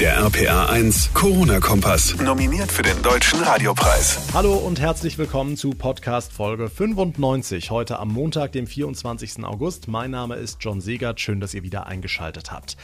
Der RPA 1 Corona-Kompass. Nominiert für den Deutschen Radiopreis. Hallo und herzlich willkommen zu Podcast Folge 95. Heute am Montag, dem 24. August. Mein Name ist John Segert. Schön, dass ihr wieder eingeschaltet habt.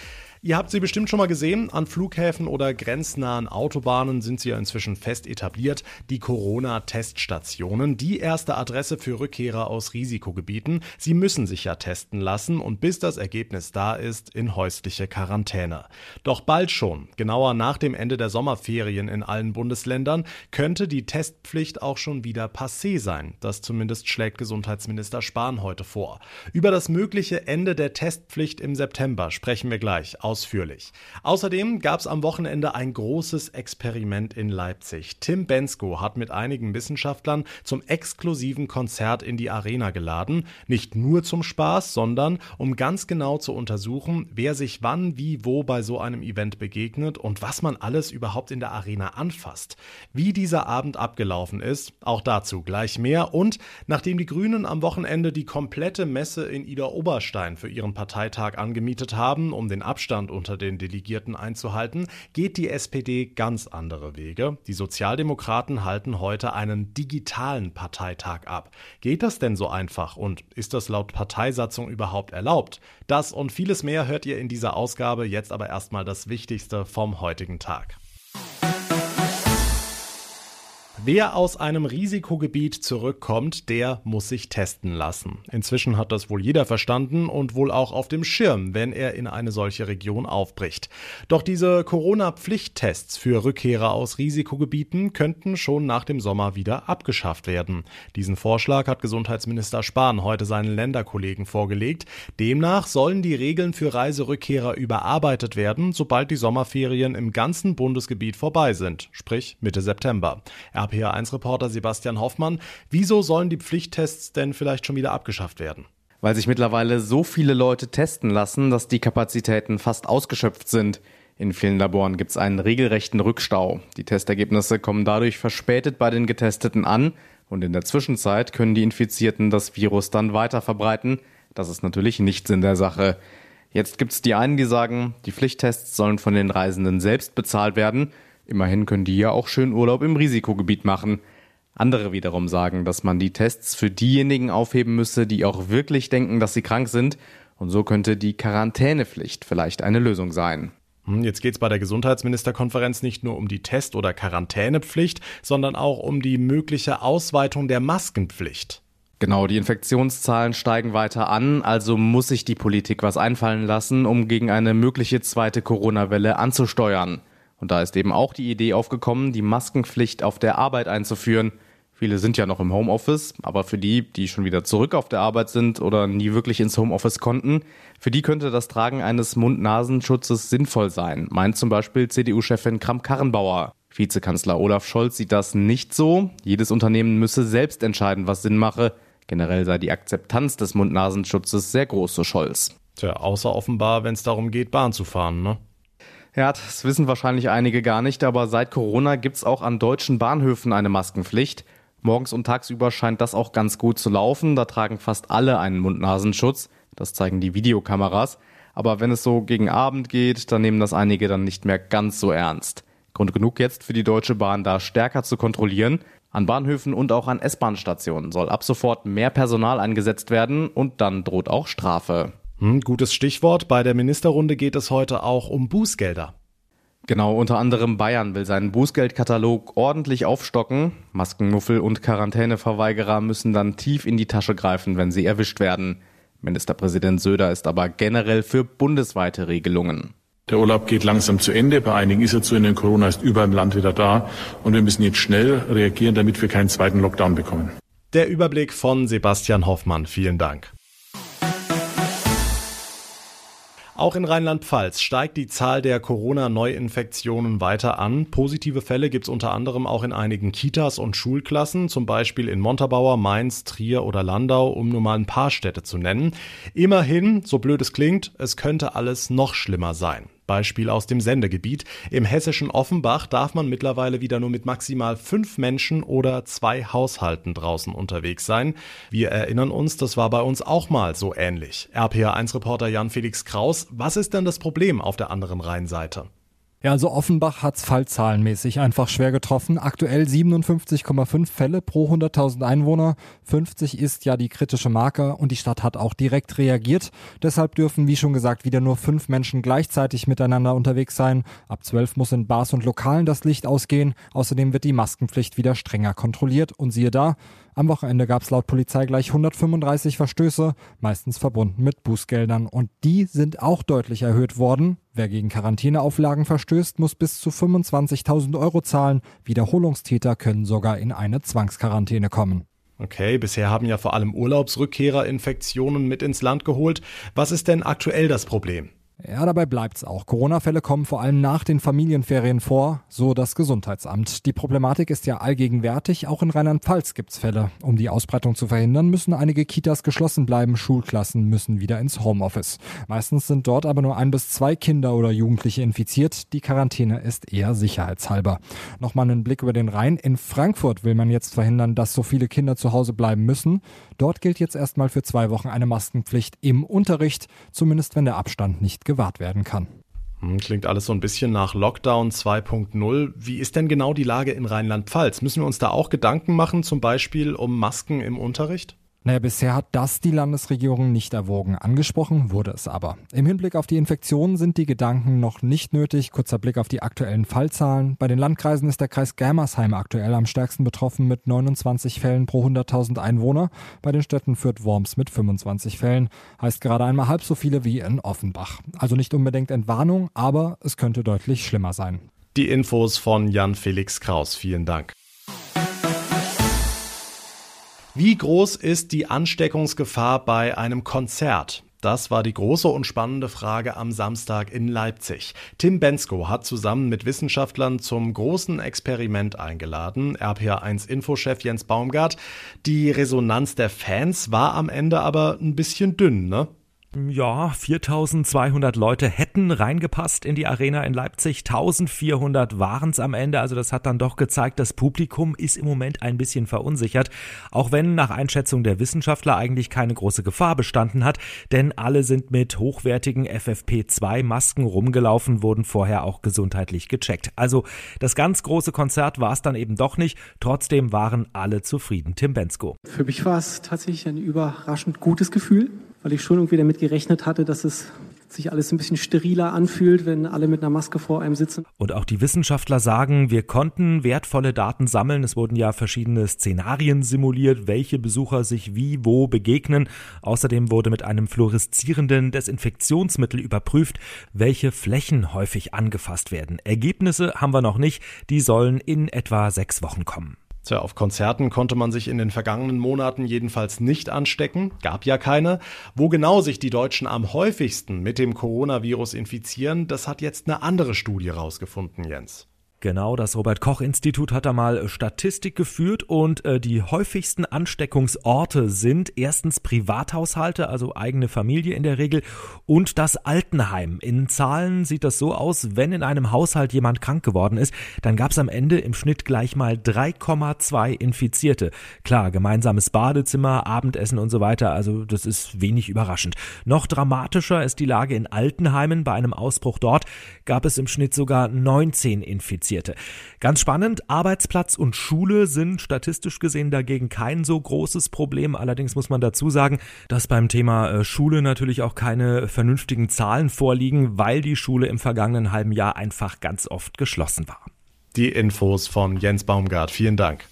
Ihr habt sie bestimmt schon mal gesehen. An Flughäfen oder grenznahen Autobahnen sind sie ja inzwischen fest etabliert. Die Corona-Teststationen. Die erste Adresse für Rückkehrer aus Risikogebieten. Sie müssen sich ja testen lassen und bis das Ergebnis da ist, in häusliche Quarantäne. Doch bald schon, genauer nach dem Ende der Sommerferien in allen Bundesländern, könnte die Testpflicht auch schon wieder passé sein. Das zumindest schlägt Gesundheitsminister Spahn heute vor. Über das mögliche Ende der Testpflicht im September sprechen wir gleich ausführlich. Außerdem gab es am Wochenende ein großes Experiment in Leipzig. Tim Bensko hat mit einigen Wissenschaftlern zum exklusiven Konzert in die Arena geladen. Nicht nur zum Spaß, sondern um ganz genau zu untersuchen, wer sich wann, wie, wo bei so einem Event begegnet und was man alles überhaupt in der Arena anfasst. Wie dieser Abend abgelaufen ist, auch dazu gleich mehr. Und nachdem die Grünen am Wochenende die komplette Messe in Ida Oberstein für ihren Parteitag angemietet haben, um den Abstand Abstand unter den Delegierten einzuhalten, geht die SPD ganz andere Wege. Die Sozialdemokraten halten heute einen digitalen Parteitag ab. Geht das denn so einfach und ist das laut Parteisatzung überhaupt erlaubt? Das und vieles mehr hört ihr in dieser Ausgabe. Jetzt aber erstmal das Wichtigste vom heutigen Tag. Wer aus einem Risikogebiet zurückkommt, der muss sich testen lassen. Inzwischen hat das wohl jeder verstanden und wohl auch auf dem Schirm, wenn er in eine solche Region aufbricht. Doch diese Corona-Pflichttests für Rückkehrer aus Risikogebieten könnten schon nach dem Sommer wieder abgeschafft werden. Diesen Vorschlag hat Gesundheitsminister Spahn heute seinen Länderkollegen vorgelegt. Demnach sollen die Regeln für Reiserückkehrer überarbeitet werden, sobald die Sommerferien im ganzen Bundesgebiet vorbei sind, sprich Mitte September. Er RPA1-Reporter Sebastian Hoffmann. Wieso sollen die Pflichttests denn vielleicht schon wieder abgeschafft werden? Weil sich mittlerweile so viele Leute testen lassen, dass die Kapazitäten fast ausgeschöpft sind. In vielen Laboren gibt es einen regelrechten Rückstau. Die Testergebnisse kommen dadurch verspätet bei den Getesteten an und in der Zwischenzeit können die Infizierten das Virus dann weiter verbreiten. Das ist natürlich nicht Sinn der Sache. Jetzt gibt es die einen, die sagen, die Pflichttests sollen von den Reisenden selbst bezahlt werden. Immerhin können die ja auch schön Urlaub im Risikogebiet machen. Andere wiederum sagen, dass man die Tests für diejenigen aufheben müsse, die auch wirklich denken, dass sie krank sind. Und so könnte die Quarantänepflicht vielleicht eine Lösung sein. Hm, jetzt geht es bei der Gesundheitsministerkonferenz nicht nur um die Test- oder Quarantänepflicht, sondern auch um die mögliche Ausweitung der Maskenpflicht. Genau, die Infektionszahlen steigen weiter an, also muss sich die Politik was einfallen lassen, um gegen eine mögliche zweite Corona-Welle anzusteuern. Und da ist eben auch die Idee aufgekommen, die Maskenpflicht auf der Arbeit einzuführen. Viele sind ja noch im Homeoffice, aber für die, die schon wieder zurück auf der Arbeit sind oder nie wirklich ins Homeoffice konnten, für die könnte das Tragen eines Mund-Nasenschutzes sinnvoll sein, meint zum Beispiel CDU-Chefin Kramp-Karrenbauer. Vizekanzler Olaf Scholz sieht das nicht so. Jedes Unternehmen müsse selbst entscheiden, was Sinn mache. Generell sei die Akzeptanz des Mund-Nasenschutzes sehr groß, so Scholz. Tja, außer offenbar, wenn es darum geht, Bahn zu fahren, ne? Ja, das wissen wahrscheinlich einige gar nicht, aber seit Corona gibt's auch an deutschen Bahnhöfen eine Maskenpflicht. Morgens und tagsüber scheint das auch ganz gut zu laufen. Da tragen fast alle einen Mund-Nasenschutz. Das zeigen die Videokameras. Aber wenn es so gegen Abend geht, dann nehmen das einige dann nicht mehr ganz so ernst. Grund genug jetzt für die Deutsche Bahn da stärker zu kontrollieren. An Bahnhöfen und auch an S-Bahn-Stationen soll ab sofort mehr Personal eingesetzt werden und dann droht auch Strafe. Hm, gutes Stichwort. Bei der Ministerrunde geht es heute auch um Bußgelder. Genau, unter anderem Bayern will seinen Bußgeldkatalog ordentlich aufstocken. Maskenmuffel und Quarantäneverweigerer müssen dann tief in die Tasche greifen, wenn sie erwischt werden. Ministerpräsident Söder ist aber generell für bundesweite Regelungen. Der Urlaub geht langsam zu Ende. Bei einigen ist er zu Ende. Corona ist überall im Land wieder da. Und wir müssen jetzt schnell reagieren, damit wir keinen zweiten Lockdown bekommen. Der Überblick von Sebastian Hoffmann. Vielen Dank. Auch in Rheinland-Pfalz steigt die Zahl der Corona-Neuinfektionen weiter an. Positive Fälle gibt es unter anderem auch in einigen Kitas und Schulklassen, zum Beispiel in Montabaur, Mainz, Trier oder Landau, um nur mal ein paar Städte zu nennen. Immerhin, so blöd es klingt, es könnte alles noch schlimmer sein. Beispiel aus dem Sendegebiet. Im hessischen Offenbach darf man mittlerweile wieder nur mit maximal fünf Menschen oder zwei Haushalten draußen unterwegs sein. Wir erinnern uns, das war bei uns auch mal so ähnlich. RPA1-Reporter Jan-Felix Kraus, was ist denn das Problem auf der anderen Rheinseite? Ja, also Offenbach hat's fallzahlenmäßig einfach schwer getroffen. Aktuell 57,5 Fälle pro 100.000 Einwohner. 50 ist ja die kritische Marke und die Stadt hat auch direkt reagiert. Deshalb dürfen, wie schon gesagt, wieder nur fünf Menschen gleichzeitig miteinander unterwegs sein. Ab 12 muss in Bars und Lokalen das Licht ausgehen. Außerdem wird die Maskenpflicht wieder strenger kontrolliert. Und siehe da, am Wochenende gab es laut Polizei gleich 135 Verstöße, meistens verbunden mit Bußgeldern. Und die sind auch deutlich erhöht worden. Wer gegen Quarantäneauflagen verstößt, muss bis zu 25.000 Euro zahlen. Wiederholungstäter können sogar in eine Zwangsquarantäne kommen. Okay, bisher haben ja vor allem Urlaubsrückkehrer Infektionen mit ins Land geholt. Was ist denn aktuell das Problem? Ja, dabei bleibt's auch. Corona-Fälle kommen vor allem nach den Familienferien vor, so das Gesundheitsamt. Die Problematik ist ja allgegenwärtig. Auch in Rheinland-Pfalz gibt's Fälle. Um die Ausbreitung zu verhindern, müssen einige Kitas geschlossen bleiben. Schulklassen müssen wieder ins Homeoffice. Meistens sind dort aber nur ein bis zwei Kinder oder Jugendliche infiziert. Die Quarantäne ist eher sicherheitshalber. Nochmal einen Blick über den Rhein. In Frankfurt will man jetzt verhindern, dass so viele Kinder zu Hause bleiben müssen. Dort gilt jetzt erstmal für zwei Wochen eine Maskenpflicht im Unterricht, zumindest wenn der Abstand nicht gewahrt werden kann. Hm, klingt alles so ein bisschen nach Lockdown 2.0. Wie ist denn genau die Lage in Rheinland-Pfalz? Müssen wir uns da auch Gedanken machen, zum Beispiel um Masken im Unterricht? Naja, bisher hat das die Landesregierung nicht erwogen. Angesprochen wurde es aber. Im Hinblick auf die Infektionen sind die Gedanken noch nicht nötig. Kurzer Blick auf die aktuellen Fallzahlen. Bei den Landkreisen ist der Kreis Germersheim aktuell am stärksten betroffen mit 29 Fällen pro 100.000 Einwohner. Bei den Städten führt Worms mit 25 Fällen. Heißt gerade einmal halb so viele wie in Offenbach. Also nicht unbedingt Entwarnung, aber es könnte deutlich schlimmer sein. Die Infos von Jan Felix Kraus. Vielen Dank. Wie groß ist die Ansteckungsgefahr bei einem Konzert? Das war die große und spannende Frage am Samstag in Leipzig. Tim Bensko hat zusammen mit Wissenschaftlern zum großen Experiment eingeladen. RPA1 Infochef Jens Baumgart. Die Resonanz der Fans war am Ende aber ein bisschen dünn, ne? Ja, 4200 Leute hätten reingepasst in die Arena in Leipzig. 1400 waren es am Ende. Also das hat dann doch gezeigt, das Publikum ist im Moment ein bisschen verunsichert. Auch wenn nach Einschätzung der Wissenschaftler eigentlich keine große Gefahr bestanden hat. Denn alle sind mit hochwertigen FFP2 Masken rumgelaufen, wurden vorher auch gesundheitlich gecheckt. Also das ganz große Konzert war es dann eben doch nicht. Trotzdem waren alle zufrieden. Tim Bensko. Für mich war es tatsächlich ein überraschend gutes Gefühl weil ich schon irgendwie damit gerechnet hatte, dass es sich alles ein bisschen steriler anfühlt, wenn alle mit einer Maske vor einem sitzen. Und auch die Wissenschaftler sagen, wir konnten wertvolle Daten sammeln. Es wurden ja verschiedene Szenarien simuliert, welche Besucher sich wie wo begegnen. Außerdem wurde mit einem fluoreszierenden Desinfektionsmittel überprüft, welche Flächen häufig angefasst werden. Ergebnisse haben wir noch nicht. Die sollen in etwa sechs Wochen kommen. Tja, auf Konzerten konnte man sich in den vergangenen Monaten jedenfalls nicht anstecken, gab ja keine. Wo genau sich die Deutschen am häufigsten mit dem Coronavirus infizieren, das hat jetzt eine andere Studie rausgefunden, Jens. Genau, das Robert Koch Institut hat da mal Statistik geführt und äh, die häufigsten Ansteckungsorte sind erstens Privathaushalte, also eigene Familie in der Regel und das Altenheim. In Zahlen sieht das so aus, wenn in einem Haushalt jemand krank geworden ist, dann gab es am Ende im Schnitt gleich mal 3,2 Infizierte. Klar, gemeinsames Badezimmer, Abendessen und so weiter, also das ist wenig überraschend. Noch dramatischer ist die Lage in Altenheimen. Bei einem Ausbruch dort gab es im Schnitt sogar 19 Infizierte. Infizierte. Ganz spannend, Arbeitsplatz und Schule sind statistisch gesehen dagegen kein so großes Problem. Allerdings muss man dazu sagen, dass beim Thema äh, Schule natürlich auch keine vernünftigen Zahlen vorliegen, weil die Schule im vergangenen halben Jahr einfach ganz oft geschlossen war. Die Infos von Jens Baumgart. Vielen Dank.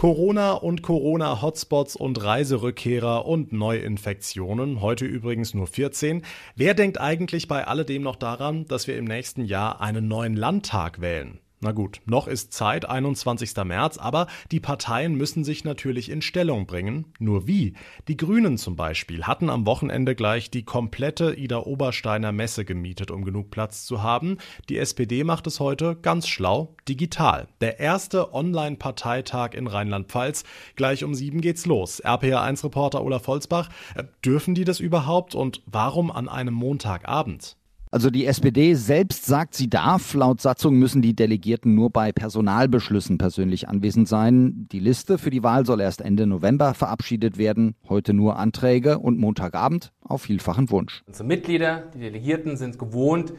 Corona und Corona-Hotspots und Reiserückkehrer und Neuinfektionen, heute übrigens nur 14. Wer denkt eigentlich bei alledem noch daran, dass wir im nächsten Jahr einen neuen Landtag wählen? Na gut, noch ist Zeit, 21. März, aber die Parteien müssen sich natürlich in Stellung bringen. Nur wie? Die Grünen zum Beispiel hatten am Wochenende gleich die komplette Ida Obersteiner Messe gemietet, um genug Platz zu haben. Die SPD macht es heute ganz schlau, digital. Der erste Online-Parteitag in Rheinland-Pfalz. Gleich um sieben geht's los. RPA1-Reporter Olaf Volzbach. Äh, dürfen die das überhaupt und warum an einem Montagabend? Also die SPD selbst sagt, sie darf. Laut Satzung müssen die Delegierten nur bei Personalbeschlüssen persönlich anwesend sein. Die Liste für die Wahl soll erst Ende November verabschiedet werden. Heute nur Anträge und Montagabend auf vielfachen Wunsch. Unsere Mitglieder, die Delegierten sind gewohnt,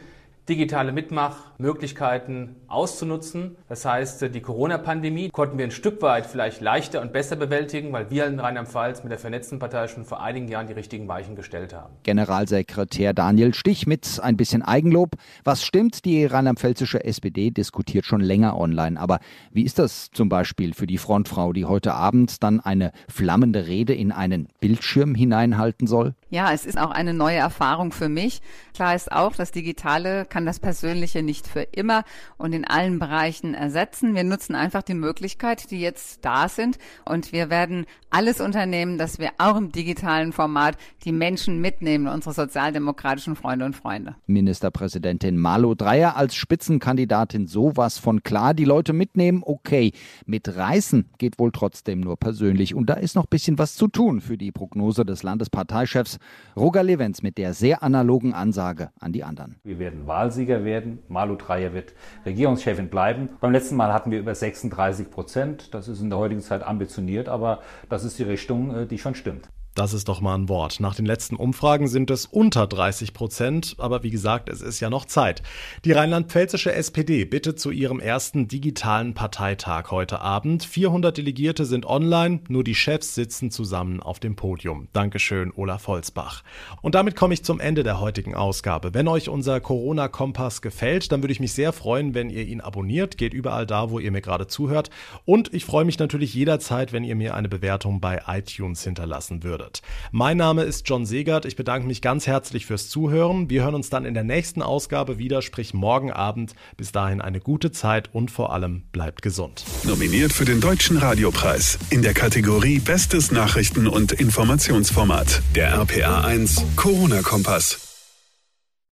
digitale Mitmachmöglichkeiten auszunutzen. Das heißt, die Corona-Pandemie konnten wir ein Stück weit vielleicht leichter und besser bewältigen, weil wir in Rheinland-Pfalz mit der vernetzten Partei schon vor einigen Jahren die richtigen Weichen gestellt haben. Generalsekretär Daniel Stich mit ein bisschen Eigenlob. Was stimmt, die rheinland-pfälzische SPD diskutiert schon länger online. Aber wie ist das zum Beispiel für die Frontfrau, die heute Abend dann eine flammende Rede in einen Bildschirm hineinhalten soll? Ja, es ist auch eine neue Erfahrung für mich. Klar ist auch, das Digitale kann das Persönliche nicht für immer und in allen Bereichen ersetzen. Wir nutzen einfach die Möglichkeit, die jetzt da sind und wir werden alles unternehmen, dass wir auch im digitalen Format die Menschen mitnehmen, unsere sozialdemokratischen Freunde und Freunde. Ministerpräsidentin Malu Dreyer als Spitzenkandidatin sowas von klar. Die Leute mitnehmen, okay. Mit Reißen geht wohl trotzdem nur persönlich. Und da ist noch ein bisschen was zu tun für die Prognose des Landesparteichefs Roger Levens mit der sehr analogen Ansage an die anderen. Wir werden Wahlsieger werden. Malu Dreyer wird Regierungschefin bleiben. Beim letzten Mal hatten wir über 36 Prozent. Das ist in der heutigen Zeit ambitioniert, aber das ist die Richtung, äh, die schon stimmt. Das ist doch mal ein Wort. Nach den letzten Umfragen sind es unter 30 Prozent, aber wie gesagt, es ist ja noch Zeit. Die rheinland-pfälzische SPD bittet zu ihrem ersten digitalen Parteitag heute Abend. 400 Delegierte sind online, nur die Chefs sitzen zusammen auf dem Podium. Dankeschön, Olaf Holzbach. Und damit komme ich zum Ende der heutigen Ausgabe. Wenn euch unser Corona-Kompass gefällt, dann würde ich mich sehr freuen, wenn ihr ihn abonniert. Geht überall da, wo ihr mir gerade zuhört. Und ich freue mich natürlich jederzeit, wenn ihr mir eine Bewertung bei iTunes hinterlassen würdet würdet. Mein Name ist John Segert. Ich bedanke mich ganz herzlich fürs Zuhören. Wir hören uns dann in der nächsten Ausgabe wieder, sprich morgen Abend. Bis dahin eine gute Zeit und vor allem bleibt gesund. Nominiert für den Deutschen Radiopreis in der Kategorie Bestes Nachrichten- und Informationsformat. Der RPA 1 Corona-Kompass.